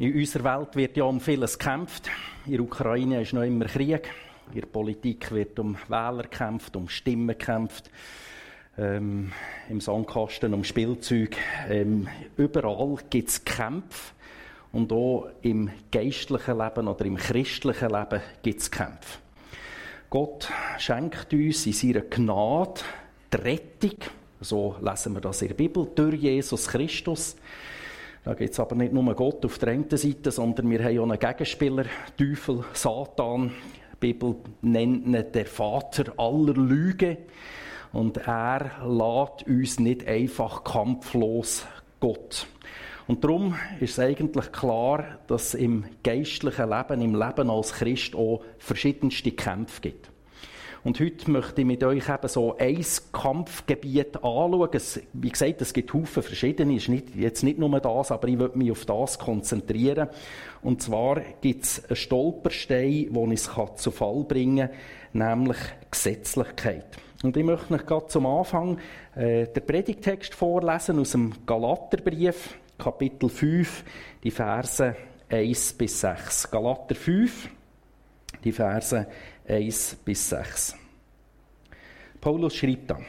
In unserer Welt wird ja um vieles gekämpft. In der Ukraine ist noch immer Krieg. In der Politik wird um Wähler gekämpft, um Stimmen gekämpft. Ähm, Im Sandkasten um Spielzeug. Ähm, überall gibt es Kämpfe. Und auch im geistlichen Leben oder im christlichen Leben gibt es Kämpfe. Gott schenkt uns in seiner Gnade die Rettung. So lesen wir das in der Bibel, durch Jesus Christus. Da gibt es aber nicht nur Gott auf der einen Seite, sondern wir haben auch einen Gegenspieler, Teufel, Satan. Die Bibel nennt ihn der Vater aller Lüge. Und er lädt uns nicht einfach kampflos Gott. Und darum ist es eigentlich klar, dass es im geistlichen Leben, im Leben als Christ auch verschiedenste Kämpfe gibt. Und heute möchte ich mit euch eben so ein Kampfgebiet anschauen. Es, wie gesagt, es gibt Haufen verschiedene. Es ist nicht, jetzt nicht nur das, aber ich möchte mich auf das konzentrieren. Und zwar gibt es einen Stolperstein, der uns zu Fall bringen kann, nämlich Gesetzlichkeit. Und ich möchte euch gerade zum Anfang äh, den Predigtext vorlesen aus dem Galaterbrief, Kapitel 5, die Verse 1 bis 6. Galater 5, die Verse 1 bis 6. Paulus schrieb da,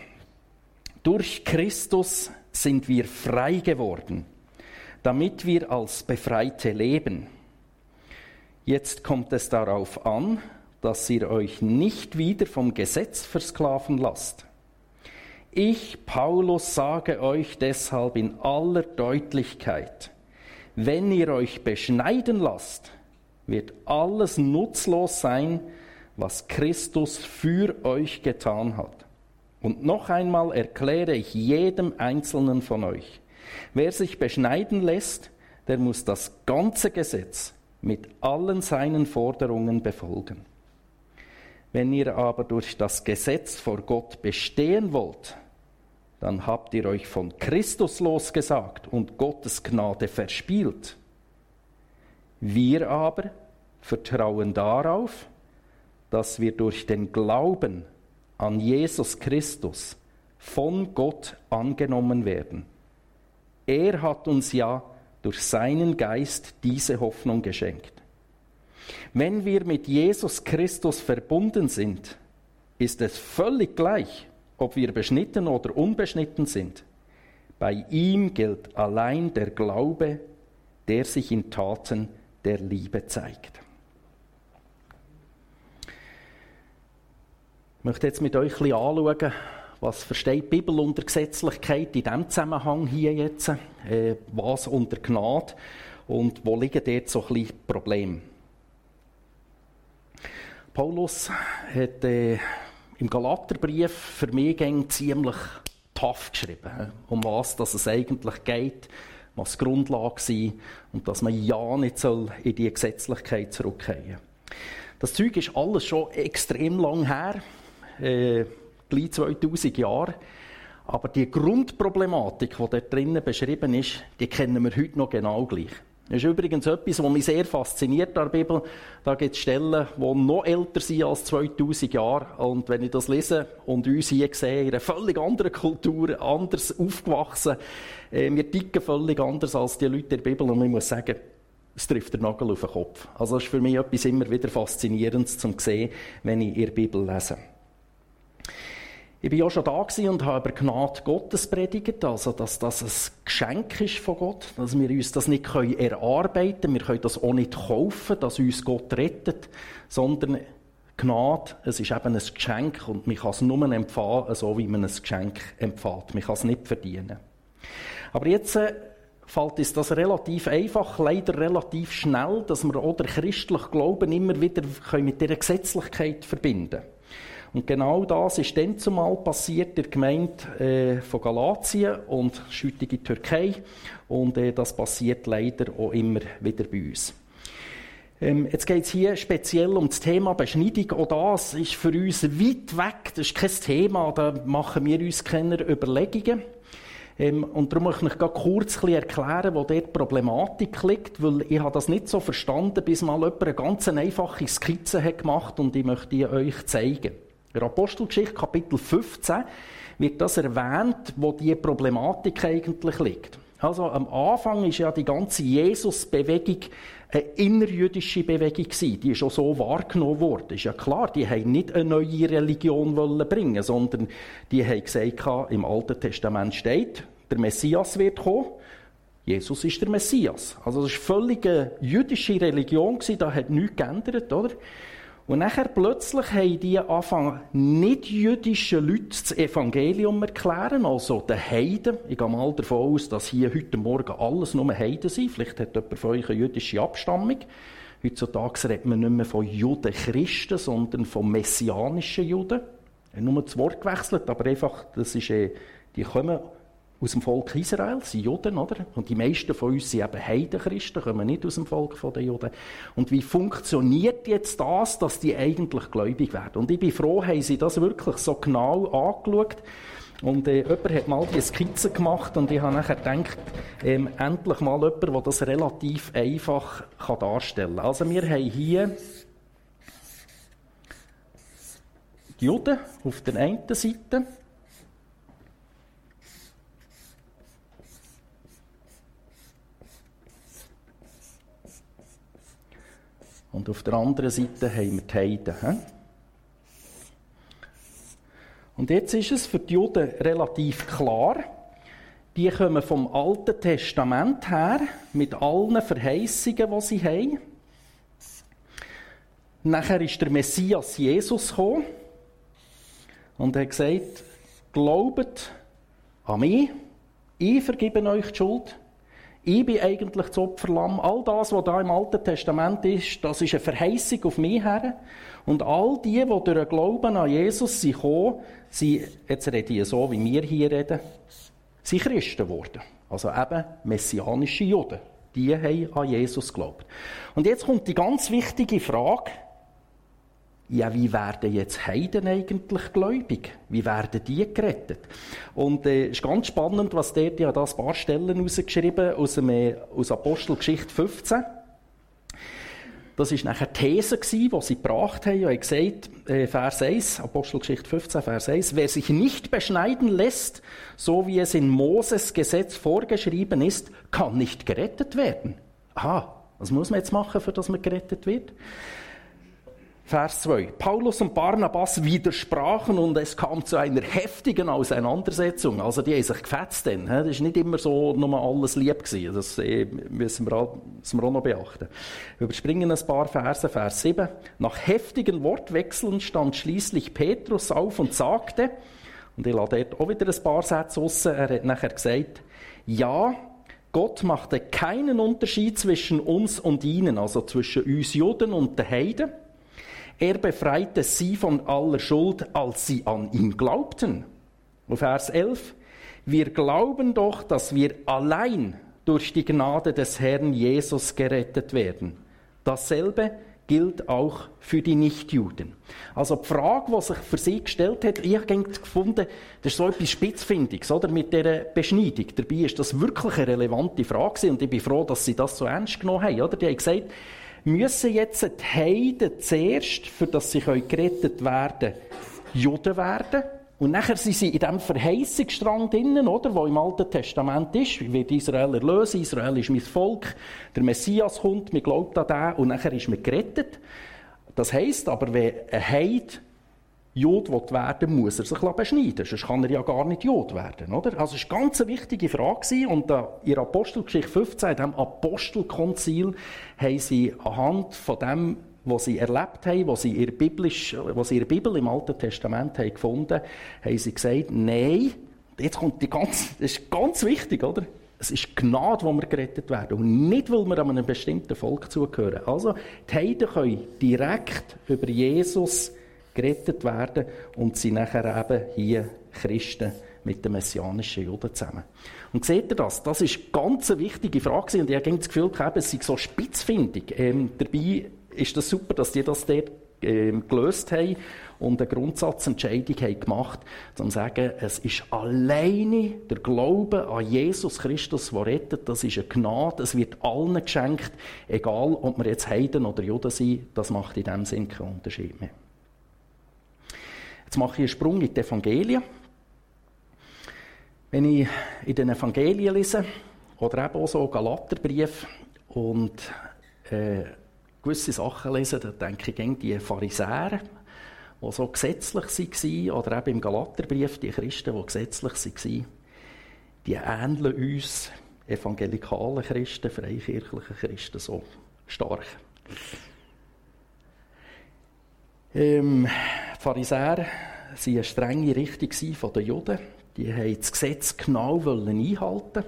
durch Christus sind wir frei geworden, damit wir als Befreite leben. Jetzt kommt es darauf an, dass ihr euch nicht wieder vom Gesetz versklaven lasst. Ich, Paulus, sage euch deshalb in aller Deutlichkeit, wenn ihr euch beschneiden lasst, wird alles nutzlos sein, was Christus für euch getan hat. Und noch einmal erkläre ich jedem Einzelnen von euch, wer sich beschneiden lässt, der muss das ganze Gesetz mit allen seinen Forderungen befolgen. Wenn ihr aber durch das Gesetz vor Gott bestehen wollt, dann habt ihr euch von Christus losgesagt und Gottes Gnade verspielt. Wir aber vertrauen darauf, dass wir durch den Glauben an Jesus Christus von Gott angenommen werden. Er hat uns ja durch seinen Geist diese Hoffnung geschenkt. Wenn wir mit Jesus Christus verbunden sind, ist es völlig gleich, ob wir beschnitten oder unbeschnitten sind. Bei ihm gilt allein der Glaube, der sich in Taten der Liebe zeigt. Ich möchte jetzt mit euch ein bisschen anschauen, was versteht die Bibel unter Gesetzlichkeit in diesem Zusammenhang hier jetzt, äh, was unter Gnade und wo liegen dort so ein bisschen Probleme. Paulus hat äh, im Galaterbrief für mich ziemlich tough geschrieben, um was dass es eigentlich geht, was die Grundlage sei und dass man ja nicht soll in die Gesetzlichkeit zurückkehren soll. Das Zeug ist alles schon extrem lang her äh, gleich 2000 Jahre. Aber die Grundproblematik, die dort drinnen beschrieben ist, die kennen wir heute noch genau gleich. Das ist übrigens etwas, was mich sehr fasziniert an der Bibel. Da gibt es Stellen, die noch älter sind als 2000 Jahre. Und wenn ich das lese und uns hier sehe, in einer völlig anderen Kultur, anders aufgewachsen, äh, wir ticken völlig anders als die Leute der Bibel. Und ich muss sagen, es trifft den Nagel auf den Kopf. Also das ist für mich etwas immer wieder Faszinierendes zum sehen, wenn ich der Bibel lese. Ich war auch schon da und habe über Gnade Gottes predigt, also dass das ein Geschenk ist von Gott, dass wir uns das nicht erarbeiten können, wir können das auch nicht kaufen, dass uns Gott rettet, sondern Gnade, es ist eben ein Geschenk und man kann es nur empfangen, so wie man ein Geschenk empfängt. Man kann es nicht verdienen. Aber jetzt äh, fällt uns das relativ einfach, leider relativ schnell, dass wir auch den christlichen Glauben immer wieder mit dieser Gesetzlichkeit verbinden können. Und genau das ist dann zumal passiert der Gemeinde äh, von Galatien und heutige Türkei. Und äh, das passiert leider auch immer wieder bei uns. Ähm, jetzt geht es hier speziell um das Thema Beschneidung. Auch das ist für uns weit weg. Das ist kein Thema, da machen wir uns keine Überlegungen. Ähm, und darum möchte ich noch kurz erklären, wo dort die Problematik liegt, weil ich habe das nicht so verstanden, bis mal jemand eine ganz einfache Skizze hat gemacht und ich möchte die euch zeigen. In der Apostelgeschichte, Kapitel 15, wird das erwähnt, wo die Problematik eigentlich liegt. Also am Anfang ist ja die ganze Jesus-Bewegung eine innerjüdische Bewegung gewesen. Die ist auch so wahrgenommen worden. Ist ja klar, die haben nicht eine neue Religion wollen bringen, sondern die haben gesagt, im Alten Testament steht, der Messias wird kommen. Jesus ist der Messias. Also das war völlig eine jüdische Religion gewesen, da hat nichts geändert, oder? Und nachher plötzlich haben die angefangen, nicht jüdischen Leuten das Evangelium erklären, also den Heiden. Ich gehe mal davon aus, dass hier heute Morgen alles nur Heiden sind. Vielleicht hat jemand von euch eine jüdische Abstammung. Heutzutage redet man nicht mehr von Juden Christen, sondern von messianischen Juden. Ich habe nur das Wort gewechselt, aber einfach, das ist, eh, die kommen aus dem Volk Israel, sind Juden, oder? Und die meisten von uns sind eben Heidenchristen, kommen nicht aus dem Volk der Juden. Und wie funktioniert jetzt das, dass die eigentlich gläubig werden? Und ich bin froh, haben sie das wirklich so genau angeschaut. Und äh, jemand hat mal die Skizze gemacht und ich habe nachher gedacht, ähm, endlich mal jemand, der das relativ einfach kann darstellen kann. Also wir haben hier die Juden auf der einen Seite Und auf der anderen Seite haben wir die Heiden. Und jetzt ist es für die Juden relativ klar, die kommen vom Alten Testament her, mit allen Verheißungen, die sie haben. Nachher ist der Messias Jesus gekommen und hat gesagt, glaubet an mich, ich vergebe euch die Schuld, ich bin eigentlich das Opferlamm. All das, was da im Alten Testament ist, das ist eine Verheißung auf mich her. Und all die, die durch den Glauben an Jesus sind gekommen, sind, jetzt rede ich so, wie wir hier reden, sind Christen geworden. Also eben messianische Juden. Die haben an Jesus geglaubt. Und jetzt kommt die ganz wichtige Frage, ja, wie werden jetzt Heiden eigentlich gläubig? Wie werden die gerettet? Und es äh, ist ganz spannend, was dort ja da ein paar Stellen rausgeschrieben aus, dem, äh, aus Apostelgeschichte 15. Das war nachher die These, die sie gebracht haben. Und gesagt, äh, Vers 1, Apostelgeschichte 15, Vers 1, wer sich nicht beschneiden lässt, so wie es in Moses Gesetz vorgeschrieben ist, kann nicht gerettet werden. Aha, was muss man jetzt machen, für dass man gerettet wird? Vers 2. Paulus und Barnabas widersprachen und es kam zu einer heftigen Auseinandersetzung. Also die haben sich gefetzt dann. Das ist nicht immer so nur alles lieb gewesen. Das auch, müssen wir auch noch beachten. Wir überspringen ein paar Verse. Vers 7. Nach heftigen Wortwechseln stand schließlich Petrus auf und sagte, und ich lade dort auch wieder ein paar Sätze raus, er hat nachher gesagt, ja, Gott machte keinen Unterschied zwischen uns und ihnen, also zwischen uns Juden und den Heiden. Er befreite sie von aller Schuld, als sie an ihn glaubten. Und Vers 11. Wir glauben doch, dass wir allein durch die Gnade des Herrn Jesus gerettet werden. Dasselbe gilt auch für die Nichtjuden. Also die Frage, die sich für sie gestellt hat, ich habe gefunden, das ist so etwas Spitzfindiges, oder, mit dieser Beschneidung. Dabei ist das wirklich eine relevante Frage und ich bin froh, dass sie das so ernst genommen haben, oder? Die haben gesagt, müssen jetzt die Heiden zuerst, für dass sie gerettet werden Juden werden. Und nachher sind sie in diesem Verheißungsstrang drinnen, oder, wo im Alten Testament ist, wird Israel erlösen, Israel ist mein Volk, der Messias kommt, man glaubt an den, und nachher ist man gerettet. Das heisst aber, wenn ein Heid Jod werden muss er sich beschneiden sonst kann er ja gar nicht Jod werden. Oder? Also es war eine ganz wichtige Frage und in Apostelgeschichte 15, in diesem Apostelkonzil, haben sie anhand von dem, was sie erlebt haben, was sie in der, was sie in Bibel im Alten Testament haben gefunden haben, sie gesagt, nein, jetzt kommt die ganz, das ist ganz wichtig, oder? Es ist Gnade, wo wir gerettet werden und nicht, weil wir einem bestimmten Volk zugehören. Also die Heiden können direkt über Jesus gerettet werden und sind nachher eben hier Christen mit den messianischen Juden zusammen. Und seht ihr das? Das ist eine ganz wichtige Frage und ich habe das Gefühl es sei so spitzfindig. Ähm, dabei ist das super, dass die das dort ähm, gelöst haben und eine Grundsatzentscheidung haben gemacht, um zu sagen, es ist alleine der Glaube an Jesus Christus, der rettet. Das ist eine Gnade. Es wird allen geschenkt, egal ob wir jetzt Heiden oder Juden sind. Das macht in dem Sinne keinen Unterschied mehr. Jetzt mache ich einen Sprung in die Evangelien. Wenn ich in den Evangelien lese oder eben auch so Galaterbrief und äh, gewisse Sachen lesen, da denke ich an die Pharisäer, die so gesetzlich waren, oder eben im Galaterbrief die Christen, die gesetzlich waren, die ähneln uns evangelikalen Christen, freikirchlichen Christen so stark. Ähm, Pharisäer waren eine strenge Richtung der Juden. Die wollten das Gesetz genau einhalten.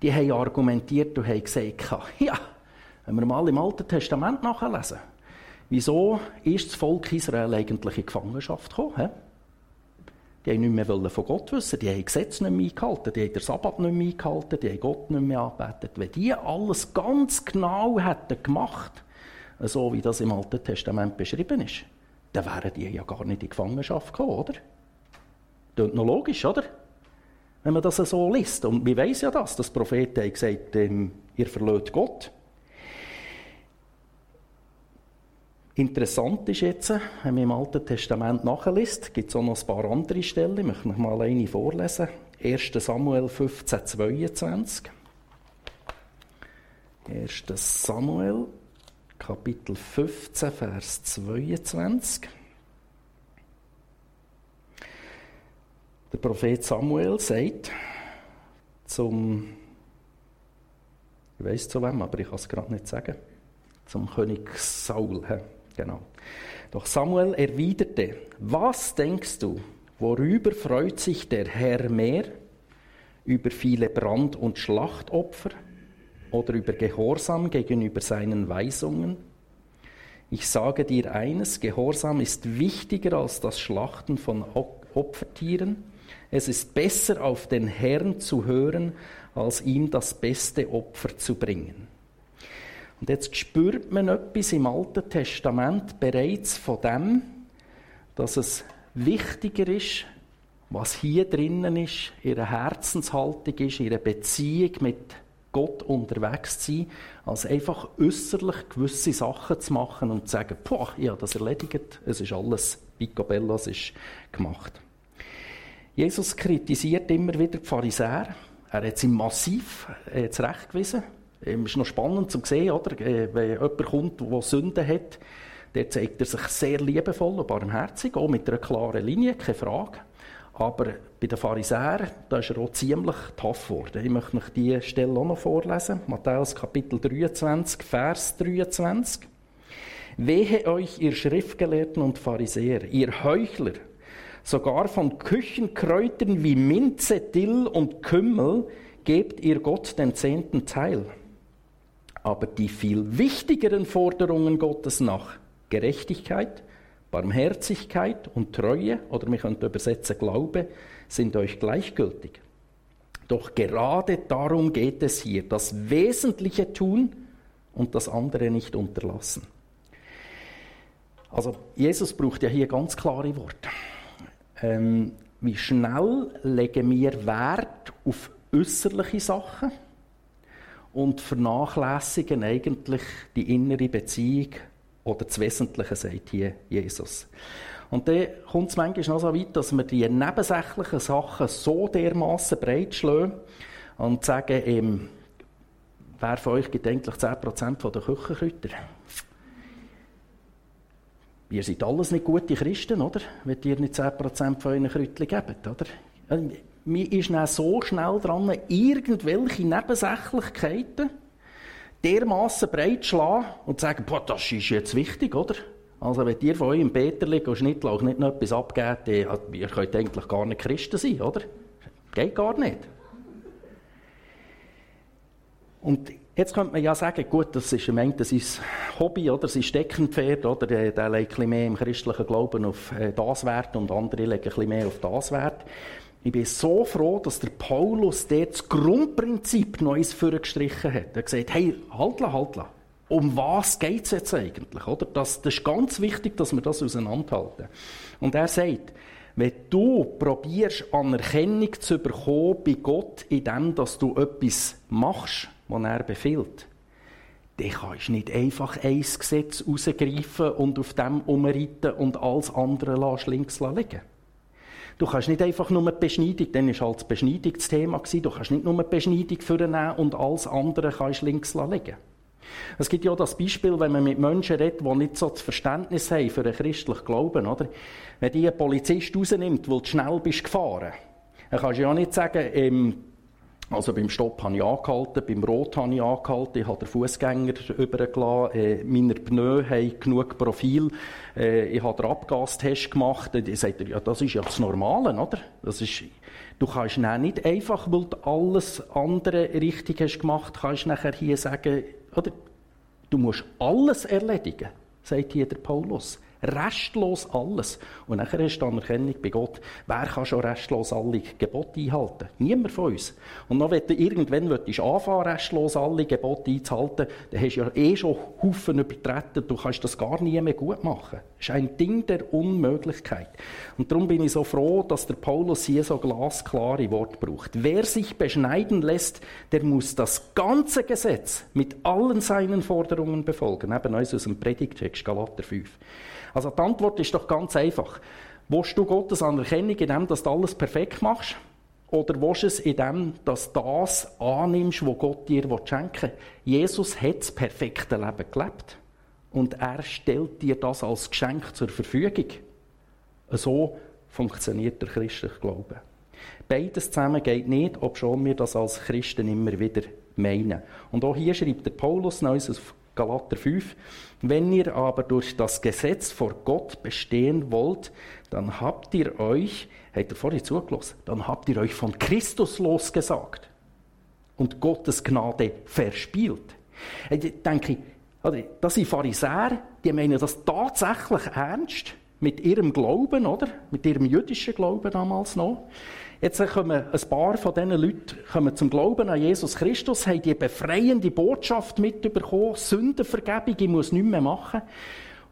Die haben argumentiert und haben gesagt, ja, wenn wir mal im Alten Testament nachlesen, wieso ist das Volk Israel eigentlich in Gefangenschaft gekommen? Die haben nicht mehr von Gott wissen, die haben Gesetze nicht mehr eingehalten, die haben den Sabbat nicht mehr eingehalten, die haben Gott nicht mehr angebetet. Wenn die alles ganz genau hätten gemacht, so wie das im Alten Testament beschrieben ist, dann wären die ja gar nicht in Gefangenschaft gekommen, oder? Das ist noch logisch, oder? Wenn man das so liest. Und wir wissen ja das, dass Propheten haben gesagt ähm, ihr verlöht Gott. Interessant ist jetzt, wenn man im Alten Testament nachliest, gibt es auch noch ein paar andere Stellen. Ich möchte noch mal eine vorlesen. 1. Samuel 15, 22. 1. Samuel, Kapitel 15, Vers 22. Der Prophet Samuel sagt zum, ich weiß zu wem, aber ich kann es gerade nicht sagen, zum König Saul. Genau. Doch Samuel erwiderte, was denkst du, worüber freut sich der Herr mehr? Über viele Brand- und Schlachtopfer oder über Gehorsam gegenüber seinen Weisungen? Ich sage dir eines, Gehorsam ist wichtiger als das Schlachten von Opfertieren. Es ist besser, auf den Herrn zu hören, als ihm das beste Opfer zu bringen. Und jetzt spürt man etwas im Alten Testament bereits von dem, dass es wichtiger ist, was hier drinnen ist, ihre Herzenshaltung ist, ihre Beziehung mit Gott unterwegs zu sein, als einfach äußerlich gewisse Sachen zu machen und zu sagen, boah, ich das erledigt, es ist alles picobello, es ist gemacht. Jesus kritisiert immer wieder die Pharisäer. Er hat sie massiv äh, zurechtgewiesen. Ähm, es ist noch spannend zu sehen, oder? Äh, wenn jemand kommt, der Sünden hat, der zeigt er sich sehr liebevoll und barmherzig, auch mit einer klaren Linie, keine Frage. Aber bei den Pharisäern, da ist er auch ziemlich tough geworden. Ich möchte euch diese Stelle auch noch vorlesen. Matthäus Kapitel 23, Vers 23. Wehe euch, ihr Schriftgelehrten und Pharisäer, ihr Heuchler, sogar von Küchenkräutern wie Minze, Dill und Kümmel gebt ihr Gott den zehnten Teil. Aber die viel wichtigeren Forderungen Gottes nach Gerechtigkeit, Barmherzigkeit und Treue, oder wir könnten übersetzen Glaube, sind euch gleichgültig. Doch gerade darum geht es hier, das Wesentliche tun und das andere nicht unterlassen. Also Jesus braucht ja hier ganz klare Worte. Ähm, wie schnell legen wir Wert auf äußerliche Sachen? und vernachlässigen eigentlich die innere Beziehung oder das Wesentliche, sagt hier Jesus. Und dann kommt es manchmal noch so weit, dass wir die nebensächlichen Sachen so dermaßen breit schlagen und sagen, ähm, wer von euch gibt eigentlich 10% der Küchenkräuter? Ihr seid alles nicht gute Christen, oder? Wenn ihr nicht 10% von euren Kräutchen gebt, oder? man ist dann so schnell dran, irgendwelche Nebensächlichkeiten dermaßen breit schlagen und sagen, boah, das ist jetzt wichtig, oder? Also wenn ihr von euch im Peterli und Schnittlauch nicht noch etwas abgebt, ihr könnt eigentlich gar nicht Christen sein, oder? Geht gar nicht. Und jetzt könnte man ja sagen, gut, das ist ein das ist Hobby, oder? Ist Steckenpferd, oder? Der, der legt ein bisschen mehr im christlichen Glauben auf äh, das Wert und andere legen ein bisschen mehr auf das Wert. Ich bin so froh, dass der Paulus dort das Grundprinzip Neues vorgestrichen hat. Er hat gesagt, hey, haltla, haltla. Um was geht es jetzt eigentlich? Oder? Das, das ist ganz wichtig, dass wir das auseinanderhalten. Und er sagt, wenn du probierst, Anerkennung zu bekommen bei Gott, indem dass du etwas machst, was er befiehlt, dann kannst du nicht einfach ein Gesetz rausgreifen und auf dem umreiten und alles andere links liegen Du kannst nicht einfach nur die Beschneidung, dann war halt das Beschneidungsthema, du kannst nicht nur die Beschneidung vornehmen und alles andere kannst links legen. Es gibt ja das Beispiel, wenn man mit Menschen redet, die nicht so das Verständnis haben für einen christlichen Glauben, oder? Wenn die ein Polizist rausnimmt, weil du schnell bist gefahren, dann kannst du ja nicht sagen, ähm, also beim Stopp habe ich angehalten, beim Rot habe ich angehalten, ich habe den Fußgänger übergelassen, äh, meine Pneu haben genug Profil, äh, ich habe den Abgastest gemacht. Dann sagt er, ja, das ist ja das Normale, oder? Das ist, du kannst nicht einfach, weil du alles andere richtig hast gemacht, kannst nachher hier sagen, oder? Du musst alles erledigen, sagt hier der Paulus. Restlos alles. Und nachher hast du Anerkennung bei Gott. Wer kann schon restlos alle Gebote einhalten? Niemand von uns. Und noch, wenn du irgendwann willst, anfangen, restlos alle Gebote einzuhalten, dann hast du ja eh schon Haufen übertreten. Du kannst das gar nie mehr gut machen. Das ist ein Ding der Unmöglichkeit. Und darum bin ich so froh, dass der Paulus hier so glasklare Wort braucht. Wer sich beschneiden lässt, der muss das ganze Gesetz mit allen seinen Forderungen befolgen. Eben uns aus dem Predigtext, Galater 5. Also die Antwort ist doch ganz einfach. Willst du Gottes Anerkennung in dem, dass du alles perfekt machst? Oder willst du es in dem, dass du das annimmst, was Gott dir schenken will? Jesus hat das perfekte Leben gelebt. Und er stellt dir das als Geschenk zur Verfügung. So funktioniert der christliche Glaube. Beides zusammen geht nicht, obschon wir das als Christen immer wieder meinen. Und auch hier schreibt der Paulus Neues Galater 5. Wenn ihr aber durch das Gesetz vor Gott bestehen wollt, dann habt ihr euch, habt ihr vorhin zugelassen, dann habt ihr euch von Christus losgesagt und Gottes Gnade verspielt. Ich denke, das sind Pharisäer, die meinen das tatsächlich ernst mit ihrem Glauben, oder? Mit ihrem jüdischen Glauben damals noch. Jetzt kommen ein paar von diesen Leuten zum Glauben an Jesus Christus, haben die befreiende Botschaft mitbekommen, Sündenvergebung, ich muss nichts mehr machen.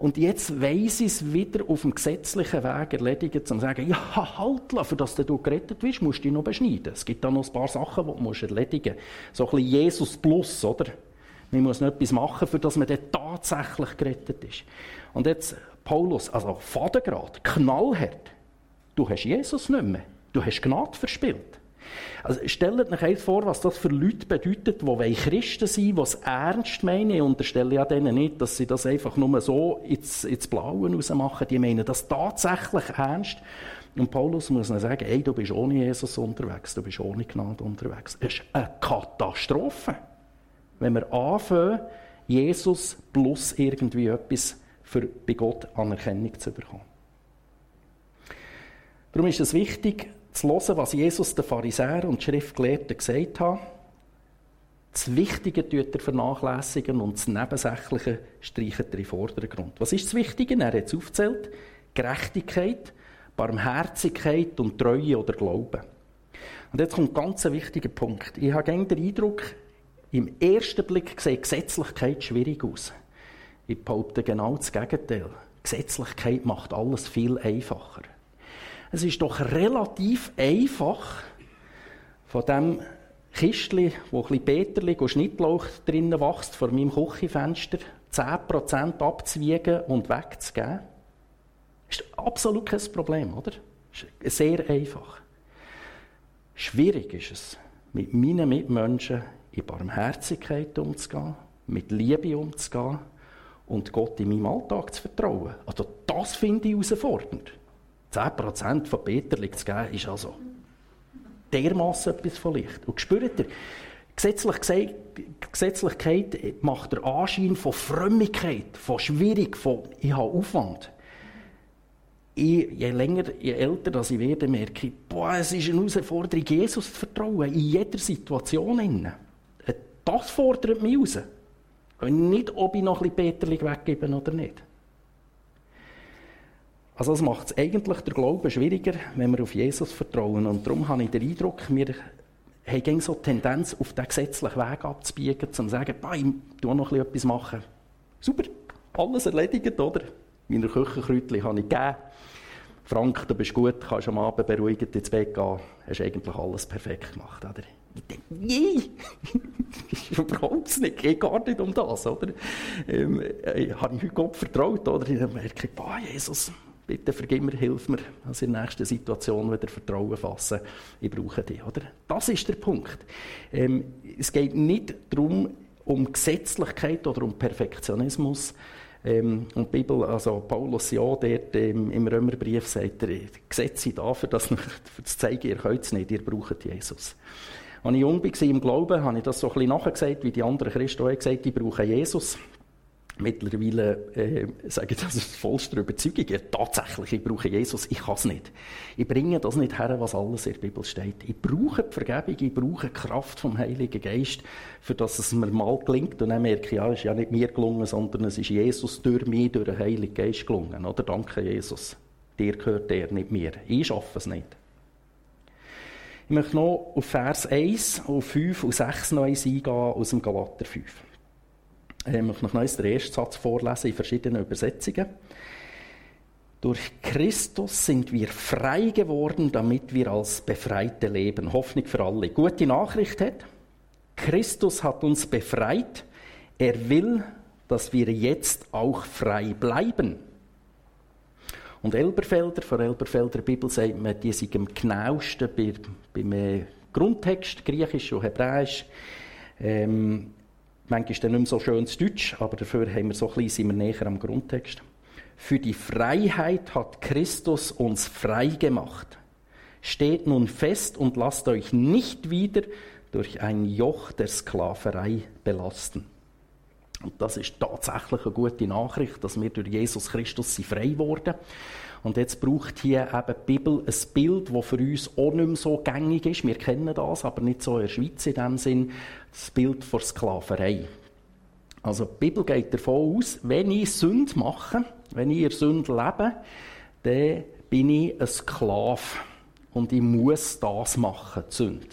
Und jetzt weiss ich es wieder auf dem gesetzlichen Weg erledigen, um zu sagen, ja, halt, für das du gerettet bist, musst du dich noch beschneiden. Es gibt da noch ein paar Sachen, die du erledigen musst. So ein bisschen Jesus plus, oder? Man muss noch etwas machen, für das man dann tatsächlich gerettet ist. Und jetzt, Paulus, also Vatergrad, knallhart. Du hast Jesus nicht mehr. Du hast Gnade verspielt. Also stellt euch einfach vor, was das für Leute bedeutet, die Christen sein die es ernst meinen. Ich unterstelle ja denen nicht, dass sie das einfach nur so ins, ins Blaue rausmachen. Die meinen das tatsächlich ernst. Und Paulus muss ihnen sagen, ey, du bist ohne Jesus unterwegs, du bist ohne Gnade unterwegs. Es ist eine Katastrophe, wenn wir anfangen, Jesus plus irgendwie etwas für bei Gott Anerkennung zu bekommen. Darum ist es wichtig, zu hören, was Jesus den Pharisäern und Schriftgelehrten gesagt hat. Das Wichtige tut er vernachlässigen und das Nebensächliche streicht er in den Vordergrund. Was ist das Wichtige? Er hat es aufgezählt. Gerechtigkeit, Barmherzigkeit und Treue oder Glauben. Und jetzt kommt ein ganz wichtiger Punkt. Ich habe den Eindruck, im ersten Blick sieht Gesetzlichkeit schwierig aus. Ich behaupte genau das Gegenteil. Gesetzlichkeit macht alles viel einfacher. Es ist doch relativ einfach, von dem Kistchen, wo ein bisschen Peterli und Schnittlauch drinnen wächst, vor meinem Küchenfenster, 10% abzuwiegen und wegzugeben. Ist absolut kein Problem, oder? Ist sehr einfach. Schwierig ist es, mit meinen Mitmenschen in Barmherzigkeit umzugehen, mit Liebe umzugehen und Gott in meinem Alltag zu vertrauen. Also das finde ich herausfordernd. 10% von Peterli zu geben, ist also dermassen etwas von Licht. Und spürt ihr, Gesetzlich Gesetzlichkeit macht der Anschein von Frömmigkeit, von schwierig, von ich habe Aufwand. Ich, je länger, je älter ich werde, merke ich, boah, es ist eine Herausforderung, Jesus zu vertrauen, in jeder Situation. Das fordert mich raus. Nicht, ob ich noch ein bisschen Peterli weggebe oder nicht. Also das macht es eigentlich der Glaube schwieriger, wenn wir auf Jesus vertrauen. Und darum habe ich den Eindruck, wir haben so die Tendenz, auf den gesetzlichen Weg abzubiegen, zu sagen, ich tue noch etwas machen. Super, alles erledigt, oder? Meine Küchenkräutchen habe ich gegeben. Frank, du bist gut, kannst am Abend beruhigend ins Bett gehen. Hast eigentlich alles perfekt gemacht, oder? Ich denke, nee, überhaupt nicht, geht gar nicht um das, oder? Ähm, äh, habe ich heute Gott vertraut, oder? Ich merke, boah, Jesus, bitte vergib mir, hilf mir, dass in der nächsten Situation wieder Vertrauen fassen, ich brauche dich. Oder? Das ist der Punkt. Ähm, es geht nicht darum, um Gesetzlichkeit oder um Perfektionismus. Ähm, und die Bibel, also Paulus ja, dort ähm, im Römerbrief sagt er, Gesetze sind da, für das, für das zeigen, ihr könnt es nicht, ihr braucht Jesus. Als ich jung war im Glauben, habe ich das so ein bisschen nachgesagt, wie die anderen Christen auch gesagt die brauchen Jesus. Mittlerweile äh, sage ich das ist vollster Überzeugung. Ja, tatsächlich, ich brauche Jesus, ich kann es nicht. Ich bringe das nicht her, was alles in der Bibel steht. Ich brauche die Vergebung, ich brauche die Kraft vom Heiligen Geist, für dass es mir mal gelingt. Und dann merke ich, ja, es ist ja nicht mir gelungen, sondern es ist Jesus durch mich, durch den Heiligen Geist gelungen. Oder? Danke, Jesus. Dir gehört der, nicht mir. Ich schaffe es nicht. Ich möchte noch auf Vers 1, auf 5 und 6 noch eingehen aus dem Galater 5. Ich möchte noch den ersten Satz vorlesen in verschiedenen Übersetzungen. Durch Christus sind wir frei geworden, damit wir als Befreite leben. Hoffnung für alle. Gute Nachricht hat, Christus hat uns befreit. Er will, dass wir jetzt auch frei bleiben. Und Elberfelder, von Elberfelder Bibel sagt man, die sind am genauesten beim Grundtext, Griechisch und Hebräisch. Ähm, manchmal ist dann nicht mehr so schönes Deutsch, aber dafür haben wir so ein bisschen, sind wir näher am Grundtext. Für die Freiheit hat Christus uns frei gemacht. Steht nun fest und lasst euch nicht wieder durch ein Joch der Sklaverei belasten. Und das ist tatsächlich eine gute Nachricht, dass wir durch Jesus Christus frei wurden. Und jetzt braucht hier eben die Bibel ein Bild, das für uns auch nicht mehr so gängig ist. Wir kennen das, aber nicht so in der Schweiz in dem Sinn. Das Bild von Sklaverei. Also die Bibel geht davon aus, wenn ich Sünde mache, wenn ich in Sünde lebe, dann bin ich ein Sklave. Und ich muss das machen, die Sünde.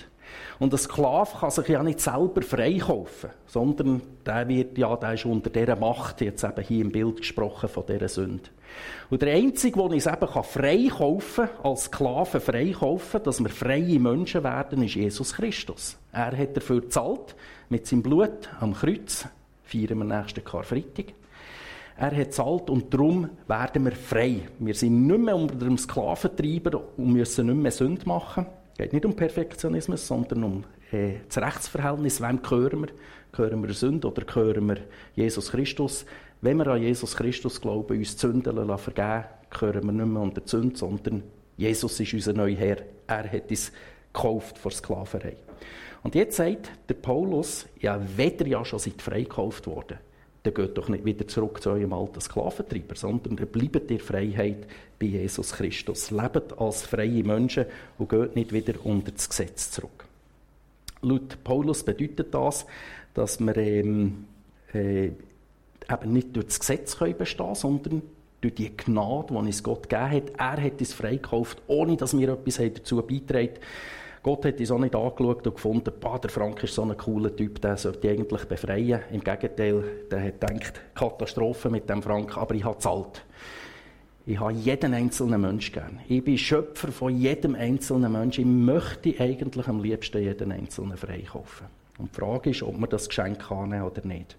Und ein Sklave kann sich ja nicht selber freikaufen, sondern der wird ja, der ist unter dieser Macht, jetzt eben hier im Bild gesprochen, von dieser Sünde. Und der Einzige, der uns eben freikaufen kann, als Sklaven freikaufen, dass wir freie Menschen werden, ist Jesus Christus. Er hat dafür gezahlt, mit seinem Blut am Kreuz, feiern wir nächsten Karfreitag. Er hat zahlt und darum werden wir frei. Wir sind nicht mehr unter dem Sklaventreiber und müssen nicht mehr Sünde machen. Es geht nicht um Perfektionismus, sondern um äh, das Rechtsverhältnis. Wem gehören wir? Gehören wir Sünde oder gehören wir Jesus Christus? Wenn wir an Jesus Christus glauben, uns Sünden vergeben gehören wir nicht mehr unter die Sünde, sondern Jesus ist unser neuer Herr. Er hat uns gekauft vor Sklaverei. Und jetzt sagt der Paulus, ja, weder ja schon seid freikauft worden, dann geht doch nicht wieder zurück zu eurem alten Sklaventreiber, sondern bleibt in Freiheit bei Jesus Christus. Lebt als freie Menschen und geht nicht wieder unter das Gesetz zurück. Laut Paulus bedeutet das, dass wir ähm, äh, eben nicht durch das Gesetz können bestehen sondern durch die Gnade, die uns Gott gegeben hat. Er hat uns freikauft, ohne dass wir etwas dazu beitragen Gott hat uns auch nicht angeschaut und gefunden, der Frank ist so ein cooler Typ, der sollte eigentlich befreien. Im Gegenteil, der hat gedacht, Katastrophe mit dem Frank, aber ich habe zahlt. Ich habe jeden einzelnen Menschen gern. Ich bin Schöpfer von jedem einzelnen Menschen. Ich möchte eigentlich am liebsten jeden einzelnen freikaufen. Und die Frage ist, ob man das Geschenk annehmen oder nicht.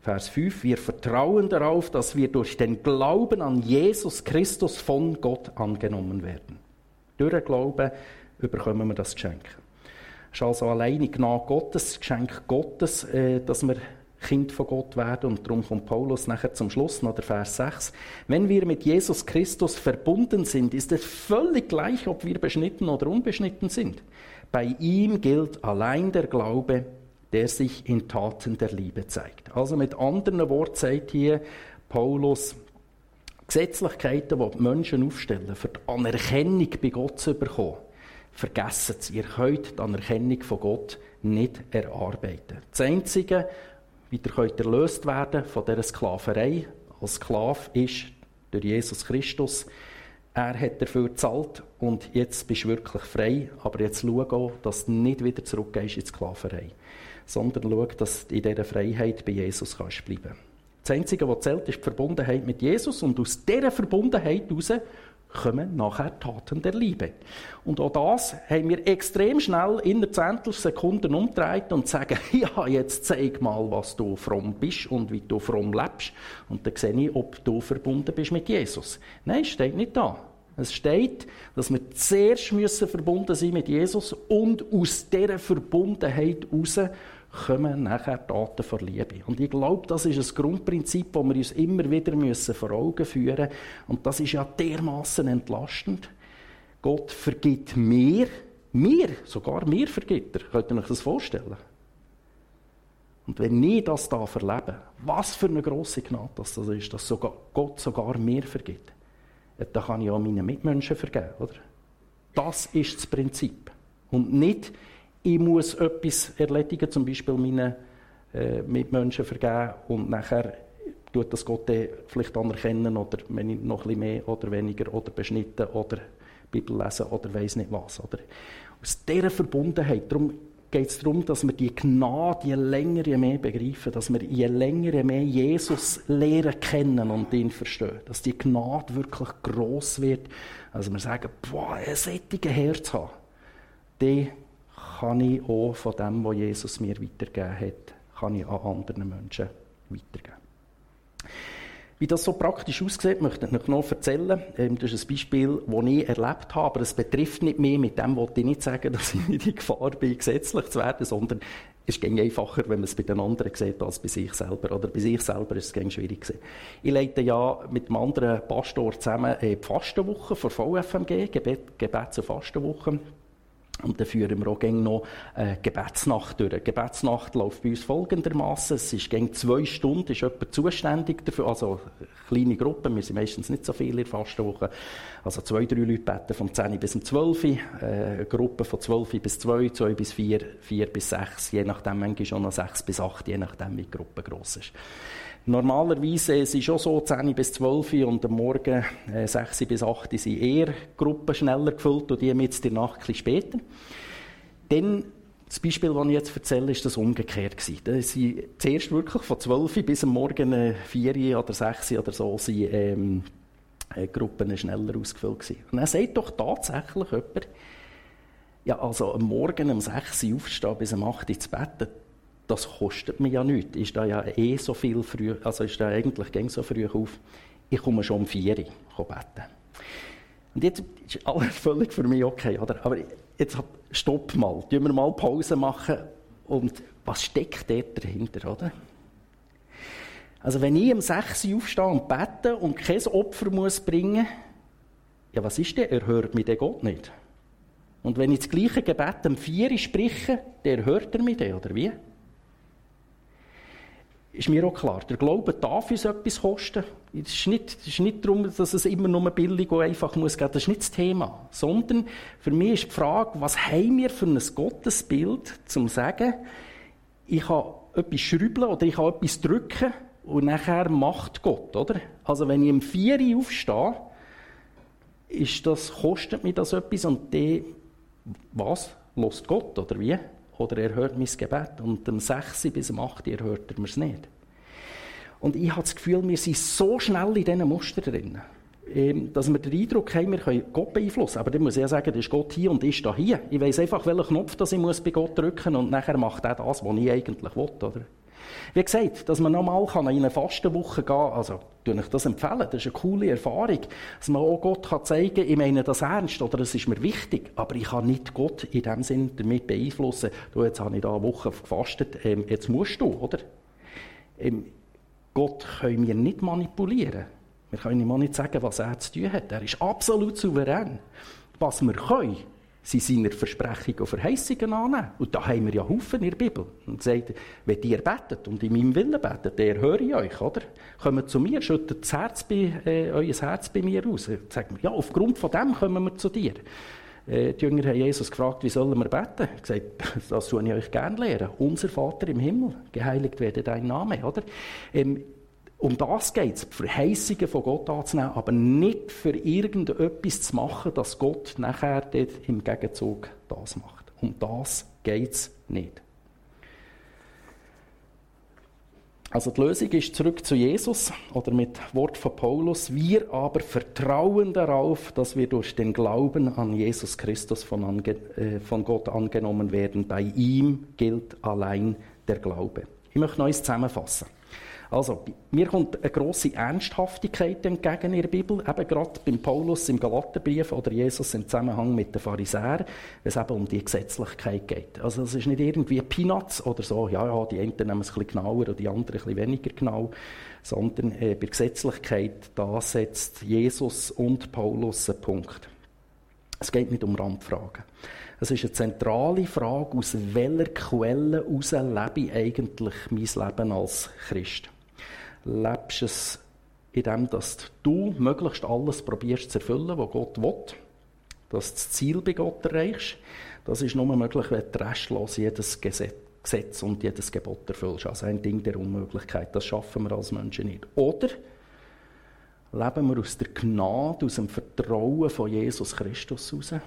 Vers 5. Wir vertrauen darauf, dass wir durch den Glauben an Jesus Christus von Gott angenommen werden. Durch den Glauben bekommen wir das Geschenk. Es ist also alleine Gnade Gottes, Geschenk Gottes, äh, dass wir Kind von Gott werden. Und darum kommt Paulus nachher zum Schluss, noch der Vers 6. Wenn wir mit Jesus Christus verbunden sind, ist es völlig gleich, ob wir beschnitten oder unbeschnitten sind. Bei ihm gilt allein der Glaube, der sich in Taten der Liebe zeigt. Also mit anderen Worten sagt hier Paulus, Gesetzlichkeiten, die die Menschen aufstellen, für die Anerkennung bei Gott zu bekommen, vergessen Sie. Ihr könnt die Anerkennung von Gott nicht erarbeiten. Das Einzige, wie ihr könnt erlöst werden von dieser Sklaverei als Sklave, ist durch Jesus Christus. Er hat dafür gezahlt und jetzt bist du wirklich frei. Aber jetzt schau auch, dass du nicht wieder zurückgehst in die Sklaverei sondern schau, dass du in dieser Freiheit bei Jesus kannst bleiben Das Einzige, was zählt, ist die Verbundenheit mit Jesus und aus dieser Verbundenheit heraus kommen nachher Taten der Liebe. Und auch das haben wir extrem schnell in der Zehntelsekunden umgedreht und sagen, ja, jetzt zeig mal, was du fromm bist und wie du fromm lebst. Und dann sehe ich, ob du verbunden bist mit Jesus. Nein, steht nicht da. Es steht, dass wir zuerst müssen verbunden sein mit Jesus und aus dieser Verbundenheit heraus kommen nachher Taten vor Liebe. Und ich glaube, das ist ein Grundprinzip, das wir uns immer wieder müssen vor Augen führen müssen. Und das ist ja dermaßen entlastend. Gott vergibt mir, mir, sogar mir vergibt er. Könnt ihr euch das vorstellen? Und wenn ich das da verlebe, was für eine grosse Gnade das ist, dass sogar Gott sogar mir vergibt dann kann ich auch meinen Mitmenschen vergeben, oder? Das ist das Prinzip. Und nicht, ich muss etwas erledigen, zum Beispiel meinen äh, Mitmenschen vergeben und nachher tut das Gott vielleicht anerkennen oder wenn ich noch ein mehr oder weniger oder beschnitten oder Bibel lesen oder weiß nicht was. Oder? Aus dieser Verbundenheit, darum geht es darum, dass wir die Gnade je länger, je mehr begreifen, dass wir je länger, je mehr Jesus lehren kennen und ihn verstehen. Dass die Gnade wirklich gross wird. Also wir sagen, boah, ein sättiges Herz haben, den kann ich auch von dem, was Jesus mir weitergegeben hat, kann ich an anderen Menschen weitergeben. Wie das so praktisch aussieht, möchte ich euch noch erzählen. Ähm, das ist ein Beispiel, das ich erlebt habe, aber es betrifft nicht mehr. Mit dem wollte ich nicht sagen, dass ich in die Gefahr bin, gesetzlich zu werden, sondern es ist einfacher, wenn man es bei den anderen sieht, als bei sich selber. Oder bei sich selber ist es schwierig gewesen. Ich leite ja mit einem anderen Pastor zusammen äh, die Fastenwoche von VFMG, Gebet, Gebets- und Fastenwoche. Und dann führen wir auch noch eine Gebetsnacht durch. Gebetsnacht läuft bei uns folgendermaßen: Es ist gegen zwei Stunden, ist jemand zuständig dafür, also kleine Gruppen, wir sind meistens nicht so viele in der Fastenwoche. Also zwei, drei Leute beten vom 10 bis 12, äh, eine Gruppe von 12 bis 2, 2 bis 4, 4 bis 6, je nachdem, manchmal schon noch 6 bis 8, je nachdem, wie die Gruppe gross ist. Normalerweise es schon so 10 bis 12 und am Morgen äh, 6 bis 8 sind eher Gruppen schneller gefüllt und die jetzt in der Nacht ein später. Dann, das Beispiel, das ich jetzt erzähle, ist das umgekehrt gewesen. Da sind zuerst wirklich von 12 bis am Morgen 4 äh, oder 6 oder so sind, ähm, äh, Gruppen schneller ausgefüllt gewesen. Und dann sagt doch tatsächlich jemand, ja, also am Morgen um 6 Uhr aufstehen bis um 8 Uhr zu beten, das kostet mir ja nichts. Ist da ja eh so viel früh, also ist da eigentlich gäng so früh auf. Ich komme schon um vier Uhr beten. Und jetzt ist alles völlig für mich okay, oder? Aber jetzt stopp mal, tun wir mal Pause machen und was steckt dort dahinter, oder? Also wenn ich um 6 Uhr aufstehe und bete und kein Opfer muss bringen, ja was ist denn? Er hört mich den Gott nicht. Und wenn ich das gleiche Gebet um 4 Uhr spreche, der hört er mich oder wie? Ist mir auch klar, der Glaube darf uns etwas kosten. Es ist nicht, es ist nicht darum, dass es immer nur billig und einfach muss gehen. Das ist nicht das Thema. Sondern für mich ist die Frage, was haben wir für ein Gottesbild, zum zu sagen, ich kann etwas schrübeln oder ich kann etwas drücken und nachher macht Gott, oder? Also wenn ich im Vieri aufstehe, ist das, kostet mir das etwas und der, was? Lost Gott, oder wie? Oder er hört mein Gebet. Und am 6 bis am 8 er hört er es nicht. Und ich habe das Gefühl, wir sind so schnell in diesen Mustern drin, ähm, dass wir den Eindruck haben, wir können Gott beeinflussen. Aber dann muss ich ja sagen, ist Gott hier und ist da hier. Ich weiß einfach, welchen Knopf das ich bei Gott drücken muss und nachher macht er das, was ich eigentlich will. Oder? Wie gesagt, dass man nochmal in eine Fastenwoche gehen kann, also tue ich das empfehlen, das ist eine coole Erfahrung, dass man auch Gott kann zeigen kann, ich meine das ernst oder es ist mir wichtig, aber ich kann nicht Gott in dem Sinn damit beeinflussen, du, jetzt habe ich da eine Woche gefastet, ähm, jetzt musst du, oder? Ähm, Gott können wir nicht manipulieren. Wir können ihm auch nicht sagen, was er zu tun hat. Er ist absolut souverän. Was wir können, sie seine Versprechungen und Verheißungen annehmen. Und da haben wir ja Haufen in der Bibel. Und sagt, wenn ihr betet und in meinem Willen betet, der höre ich euch, oder? Kommt zu mir, schüttet das Herz bei, äh, euer Herz bei mir aus. Sagt mir, ja, aufgrund von dem kommen wir zu dir. Äh, die Jünger haben Jesus gefragt, wie sollen wir beten? Er gesagt, das tue ich euch gerne lehren. Unser Vater im Himmel, geheiligt werde dein Name, oder? Ähm, um das geht es, Verheißungen von Gott anzunehmen, aber nicht für irgendetwas zu machen, dass Gott nachher dort im Gegenzug das macht. Um das geht es nicht. Also die Lösung ist zurück zu Jesus oder mit Wort von Paulus. Wir aber vertrauen darauf, dass wir durch den Glauben an Jesus Christus von, ange äh, von Gott angenommen werden. Bei ihm gilt allein der Glaube. Ich möchte noch zusammenfassen. Also, mir kommt eine grosse Ernsthaftigkeit entgegen in der Bibel, eben gerade beim Paulus im Galaterbrief oder Jesus im Zusammenhang mit den Pharisäern, wenn es eben um die Gesetzlichkeit geht. Also, es ist nicht irgendwie Peanuts oder so, ja, ja, die einen nehmen es ein bisschen genauer und die anderen ein bisschen weniger genau, sondern äh, bei Gesetzlichkeit, da setzt Jesus und Paulus einen Punkt. Es geht nicht um Randfragen. Es ist eine zentrale Frage, aus welcher Quelle heraus lebe ich eigentlich mein Leben als Christ lebst es in dem, dass du möglichst alles probierst zu erfüllen, was Gott will, dass du das Ziel bei Gott erreichst. Das ist nur möglich, wenn du restlos jedes Gesetz und jedes Gebot erfüllst. Also ein Ding der Unmöglichkeit. Das schaffen wir als Menschen nicht. Oder leben wir aus der Gnade, aus dem Vertrauen von Jesus Christus heraus.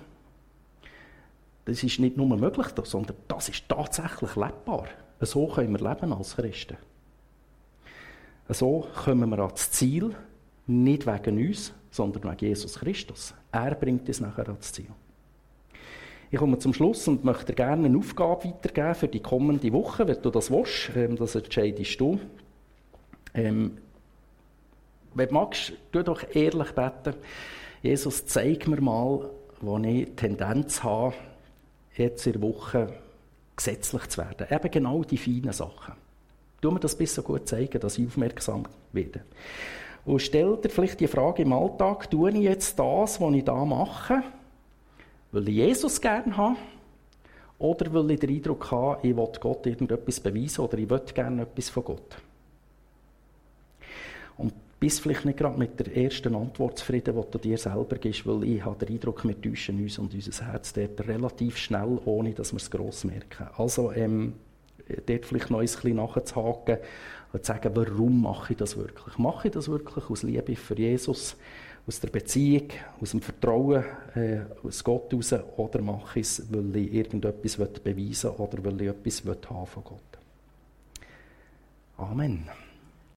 Das ist nicht nur möglich, sondern das ist tatsächlich lebbar. So können wir leben als Christen. So kommen wir ans Ziel, nicht wegen uns, sondern wegen Jesus Christus. Er bringt uns nachher ans Ziel. Ich komme zum Schluss und möchte gerne eine Aufgabe weitergeben für die kommende Woche, wenn du das willst. Ähm, das entscheidest du. Ähm, wenn du magst, tu doch ehrlich beten. Jesus, zeig mir mal, wo ich Tendenz habe, jetzt in der Woche gesetzlich zu werden. Eben genau die feinen Sachen. Tu mir das bis so gut zeigen, dass ich aufmerksam werde. Und stell dir vielleicht die Frage im Alltag, tue ich jetzt das, was ich da mache, weil ich Jesus gerne habe, oder weil ich den Eindruck habe, ich will Gott irgendetwas beweisen oder ich will gerne etwas von Gott. Und bist vielleicht nicht gerade mit der ersten Antwort zufrieden, die du dir selber gibst, weil ich habe den Eindruck, wir täuschen uns und unser Herz dort relativ schnell, ohne dass wir es gross merken. Also, ähm, dort vielleicht noch ein bisschen nachzuhaken und zu sagen, warum mache ich das wirklich? Mache ich das wirklich aus Liebe für Jesus, aus der Beziehung, aus dem Vertrauen äh, aus Gott heraus oder mache ich es, weil ich irgendetwas beweisen will oder weil ich etwas haben von Gott? Amen.